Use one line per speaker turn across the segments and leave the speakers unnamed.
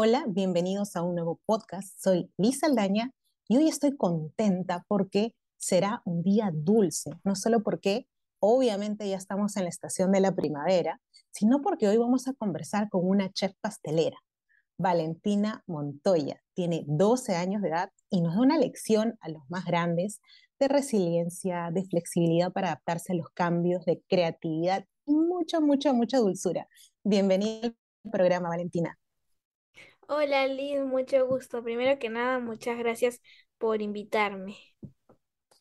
Hola, bienvenidos a un nuevo podcast. Soy Lisa Aldaña y hoy estoy contenta porque será un día dulce, no solo porque obviamente ya estamos en la estación de la primavera, sino porque hoy vamos a conversar con una chef pastelera, Valentina Montoya. Tiene 12 años de edad y nos da una lección a los más grandes de resiliencia, de flexibilidad para adaptarse a los cambios, de creatividad y mucha, mucha, mucha dulzura. Bienvenida al programa, Valentina.
Hola Liz, mucho gusto. Primero que nada, muchas gracias por invitarme.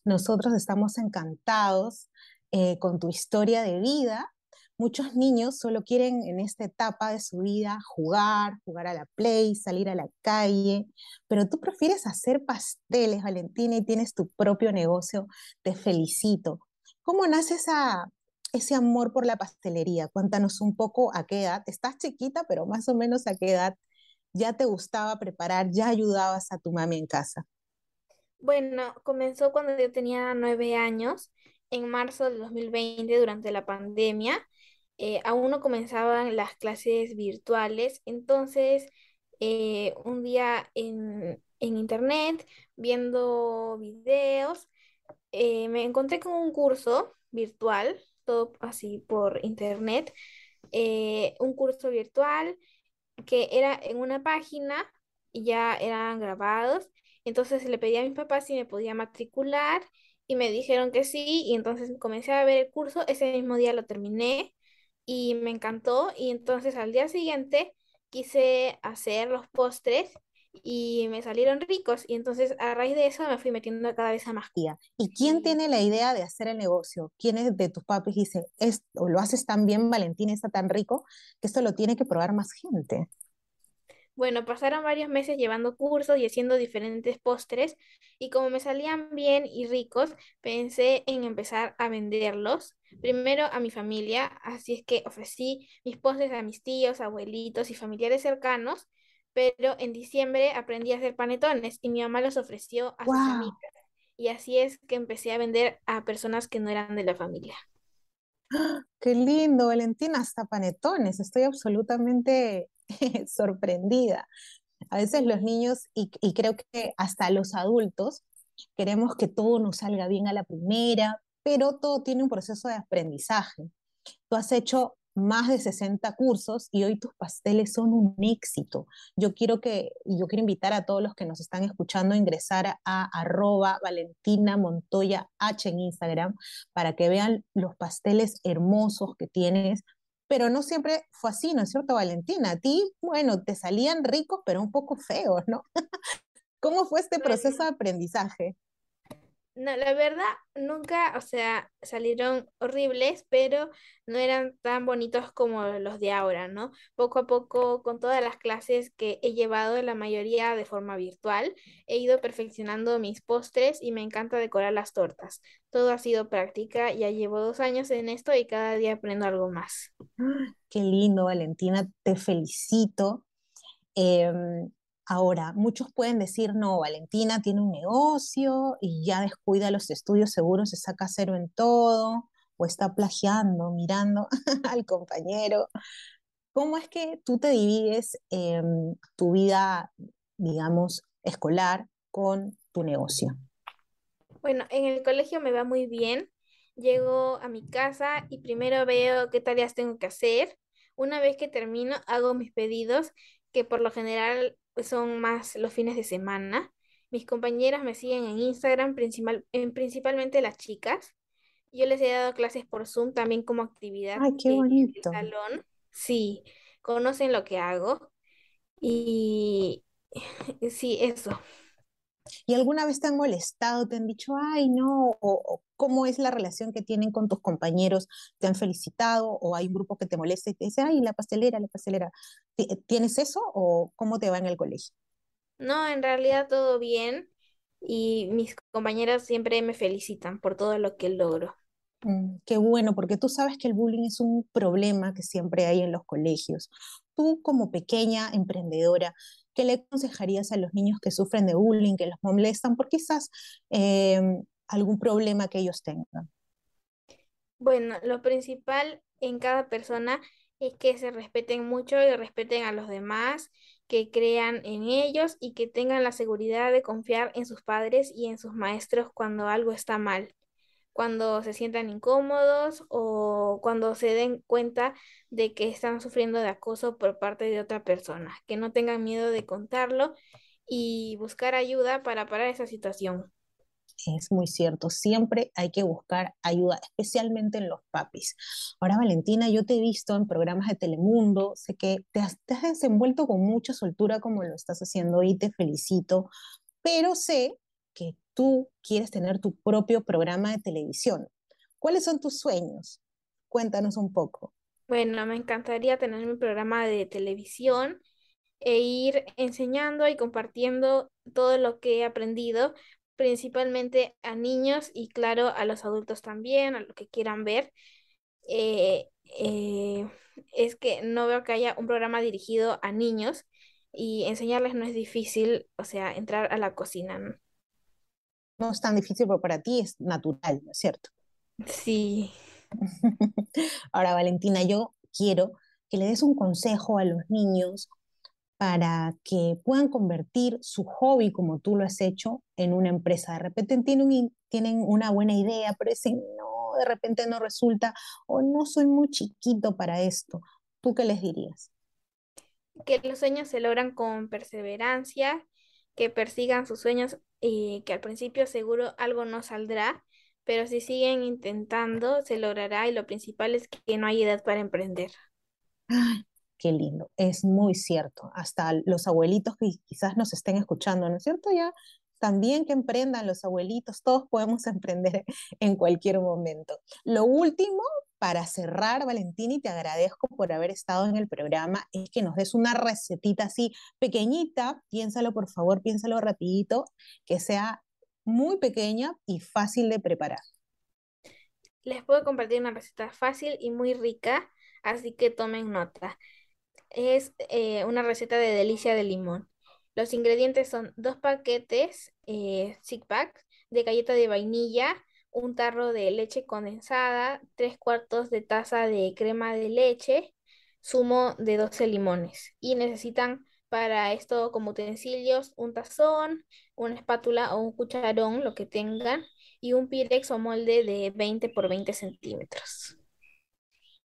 Nosotros estamos encantados eh, con tu historia de vida. Muchos niños solo quieren en esta etapa de su vida jugar, jugar a la play, salir a la calle, pero tú prefieres hacer pasteles, Valentina, y tienes tu propio negocio. Te felicito. ¿Cómo nace ese amor por la pastelería? Cuéntanos un poco a qué edad. Estás chiquita, pero más o menos a qué edad ya te gustaba preparar, ya ayudabas a tu mami en casa?
Bueno, comenzó cuando yo tenía nueve años, en marzo del 2020, durante la pandemia. Eh, aún no comenzaban las clases virtuales, entonces eh, un día en, internet, viendo videos, eh, me encontré con un curso virtual, todo así por internet, un curso virtual que era en una página y ya eran grabados. Entonces le pedí a mis papás si me podía matricular y me dijeron que sí y entonces comencé a ver el curso. Ese mismo día lo terminé y me encantó y entonces al día siguiente quise hacer los postres y me salieron ricos y entonces a raíz de eso me fui metiendo cada vez a más.
¿Y quién tiene la idea de hacer el negocio? ¿Quién es de tus papis dice, es, o lo haces tan bien, Valentín, está tan rico, que esto lo tiene que probar más gente?
Bueno, pasaron varios meses llevando cursos y haciendo diferentes postres y como me salían bien y ricos, pensé en empezar a venderlos. Primero a mi familia, así es que ofrecí mis postres a mis tíos, abuelitos y familiares cercanos pero en diciembre aprendí a hacer panetones y mi mamá los ofreció a sus amigas. Y así es que empecé a vender a personas que no eran de la familia.
¡Ah! Qué lindo, Valentina, hasta panetones. Estoy absolutamente sorprendida. A veces los niños, y, y, creo que hasta los adultos, queremos que todo nos salga bien a la primera, pero todo tiene un proceso de aprendizaje. Tú has hecho más de 60 cursos y hoy tus pasteles son un éxito. Yo quiero que, yo quiero invitar a todos los que nos están escuchando a ingresar a, arroba Valentina Montoya H en Instagram para que vean los pasteles hermosos que tienes. Pero no siempre fue así, ¿no es cierto, Valentina? A ti, bueno, te salían ricos, pero un poco feos, ¿no? ¿Cómo fue este proceso de aprendizaje?
No, la verdad, nunca, o sea, salieron horribles, pero no eran tan bonitos como los de ahora, ¿no? Poco a poco, con todas las clases que he llevado, la mayoría de forma virtual, he ido perfeccionando mis postres y me encanta decorar las tortas. Todo ha sido práctica, ya llevo dos años en esto y cada día aprendo algo más.
Qué lindo, Valentina, te felicito. Em, Ahora, muchos pueden decir, no, Valentina tiene un negocio y ya descuida los estudios, seguro se saca cero en todo, o está plagiando, mirando al compañero. ¿Cómo es que tú te divides tu vida, digamos, escolar con tu negocio?
Bueno, en el colegio me va muy bien. Llego a mi casa y primero veo qué tareas tengo que hacer. Una vez que termino, hago mis pedidos, que por lo general son más los fines de semana. Mis compañeras me siguen en Instagram, principal, en, principalmente las chicas. Yo les he dado clases por Zoom también como actividad
Ay, qué bonito.
salón. Sí, conocen lo que hago. Y sí, eso.
¿Y alguna vez te han molestado? ¿Te han dicho, ay, no? O, cómo es la relación que tienen con tus compañeros? ¿Te han felicitado? ¿O hay un grupo que te molesta y te dice, ay, la pastelera, la pastelera? ¿Tienes eso o cómo te va en el colegio?
No, en realidad todo bien. Y mis compañeras siempre me felicitan por todo lo que logro.
Mm, qué bueno, porque tú sabes que el bullying es un problema que siempre hay en los colegios. Tú como pequeña emprendedora, ¿qué le aconsejarías a los niños que sufren de bullying, que los molestan por quizás em, algún problema que ellos tengan?
Bueno, lo principal en cada persona es que se respeten mucho y respeten a los demás, que crean en ellos y que tengan la seguridad de confiar en sus padres y en sus maestros cuando algo está mal, cuando se sientan incómodos o cuando se den cuenta de que están sufriendo de acoso por parte de otra persona, que no tengan miedo de contarlo y buscar ayuda para parar esa situación.
Es muy cierto, siempre hay que buscar ayuda, especialmente en los papis. Ahora, Valentina, yo te he visto en programas de Telemundo, sé que te has, te desenvuelto con mucha soltura como lo estás haciendo y te felicito, pero sé que tú quieres tener tu propio programa de televisión. ¿Cuáles son tus sueños? Cuéntanos un poco.
Bueno, me encantaría tener mi programa de televisión e ir enseñando y compartiendo todo lo que he aprendido, principalmente a niños y claro, a los adultos también, a lo que quieran ver. Eh, eh, es que no veo que haya un programa dirigido a niños y enseñarles no es difícil, o sea, entrar a la cocina, ¿no?
No es tan difícil, pero para ti es natural, ¿no es cierto?
Sí.
Ahora, Valentina, yo quiero que le des un consejo a los niños para que puedan convertir su hobby, como tú lo has hecho, en una empresa. De repente tienen, tienen una buena idea, pero dicen, no, de repente no resulta, o no soy muy chiquito para esto. ¿Tú qué les dirías?
Que los sueños se logran con perseverancia, que persigan sus sueños y que al principio seguro algo no saldrá, pero si siguen intentando, se logrará y lo principal es que no hay edad para emprender.
Ay, qué lindo, es muy cierto. Hasta los abuelitos que quizás nos estén escuchando, ¿no es cierto? Ya también que emprendan los abuelitos, todos podemos emprender en cualquier momento. Lo último, para cerrar, Valentina, y te agradezco por haber estado en el programa, es que nos des una recetita así pequeñita, piénsalo por favor, piénsalo rapidito, que sea muy pequeña y fácil de preparar.
Les puedo compartir una receta fácil y muy rica, así que tomen nota. Es eh, una receta de delicia de limón. Los ingredientes son dos paquetes eh, Zig Pack de galleta de vainilla, un tarro de leche condensada, tres cuartos de taza de crema de leche, zumo de 12 limones. Y necesitan para esto como utensilios un tazón, una espátula o un cucharón, lo que tengan, y un pirex o molde de 20 por 20 centímetros.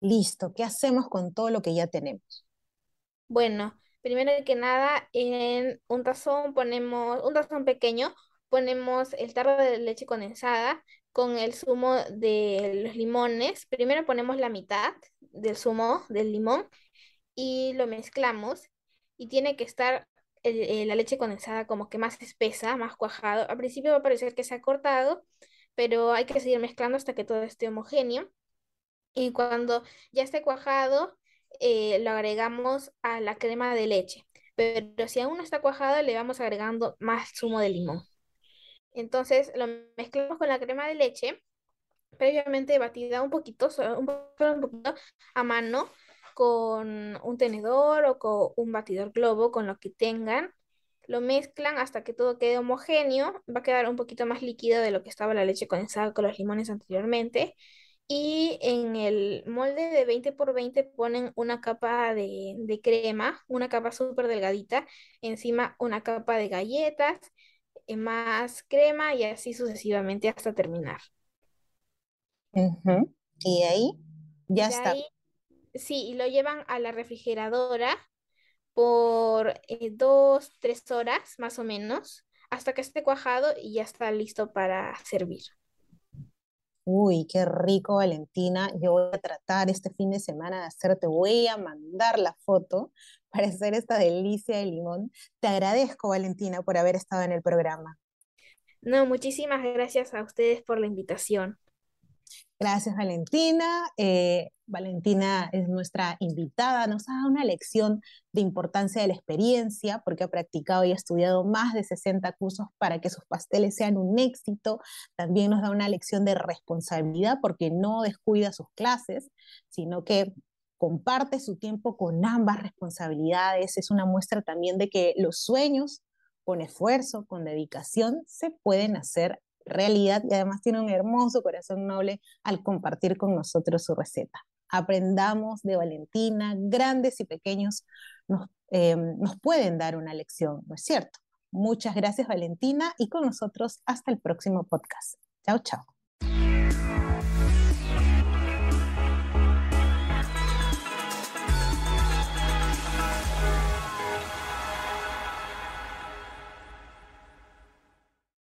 Listo, ¿qué hacemos con todo lo que ya tenemos?
Bueno, primero que nada, en un tazón ponemos, un tazón pequeño, ponemos el tarro de leche condensada con el zumo de los limones. Primero ponemos la mitad del zumo del limón y lo mezclamos y tiene que estar eh, la leche condensada como que más espesa, más cuajado. Al principio va a parecer que se ha cortado, pero hay que seguir mezclando hasta que todo esté homogéneo. Y cuando ya esté cuajado, eh, lo agregamos a la crema de leche. Pero si aún no está cuajado, le vamos agregando más zumo de limón. Entonces lo mezclamos con la crema de leche, previamente batida un poquito, un poquito a mano, con un tenedor o con un batidor globo, con lo que tengan. Lo mezclan hasta que todo quede homogéneo. Va a quedar un poquito más líquido de lo que estaba la leche condensada con los limones anteriormente. Y en el molde de 20 por 20 ponen una capa de, crema, una capa súper delgadita, encima una capa de galletas, eh, más crema y así sucesivamente hasta terminar.
Y ahí ya está.
sí, y lo llevan a la refrigeradora por eh, dos, tres horas más o menos, hasta que esté cuajado y ya está listo para servir.
Uy, qué rico, Valentina. Yo voy a tratar este fin de semana de hacerte, voy a mandar la foto para hacer esta delicia de limón. Te agradezco, Valentina, por haber estado en el programa.
No, muchísimas gracias a ustedes por la invitación.
Gracias, Valentina. Eh, Valentina es nuestra invitada, nos ha dado una lección de importancia de la experiencia porque ha practicado y ha estudiado más de 60 cursos para que sus pasteles sean un éxito. También nos da una lección de responsabilidad porque no descuida sus clases, sino que comparte su tiempo con ambas responsabilidades. Es una muestra también de que los sueños con esfuerzo, con dedicación, se pueden hacer realidad y además tiene un hermoso corazón noble al compartir con nosotros su receta. aprendamos de Valentina, grandes y pequeños nos, eh, nos pueden dar una lección, ¿no es cierto? Muchas gracias Valentina y con nosotros hasta el próximo podcast. Chao, chao.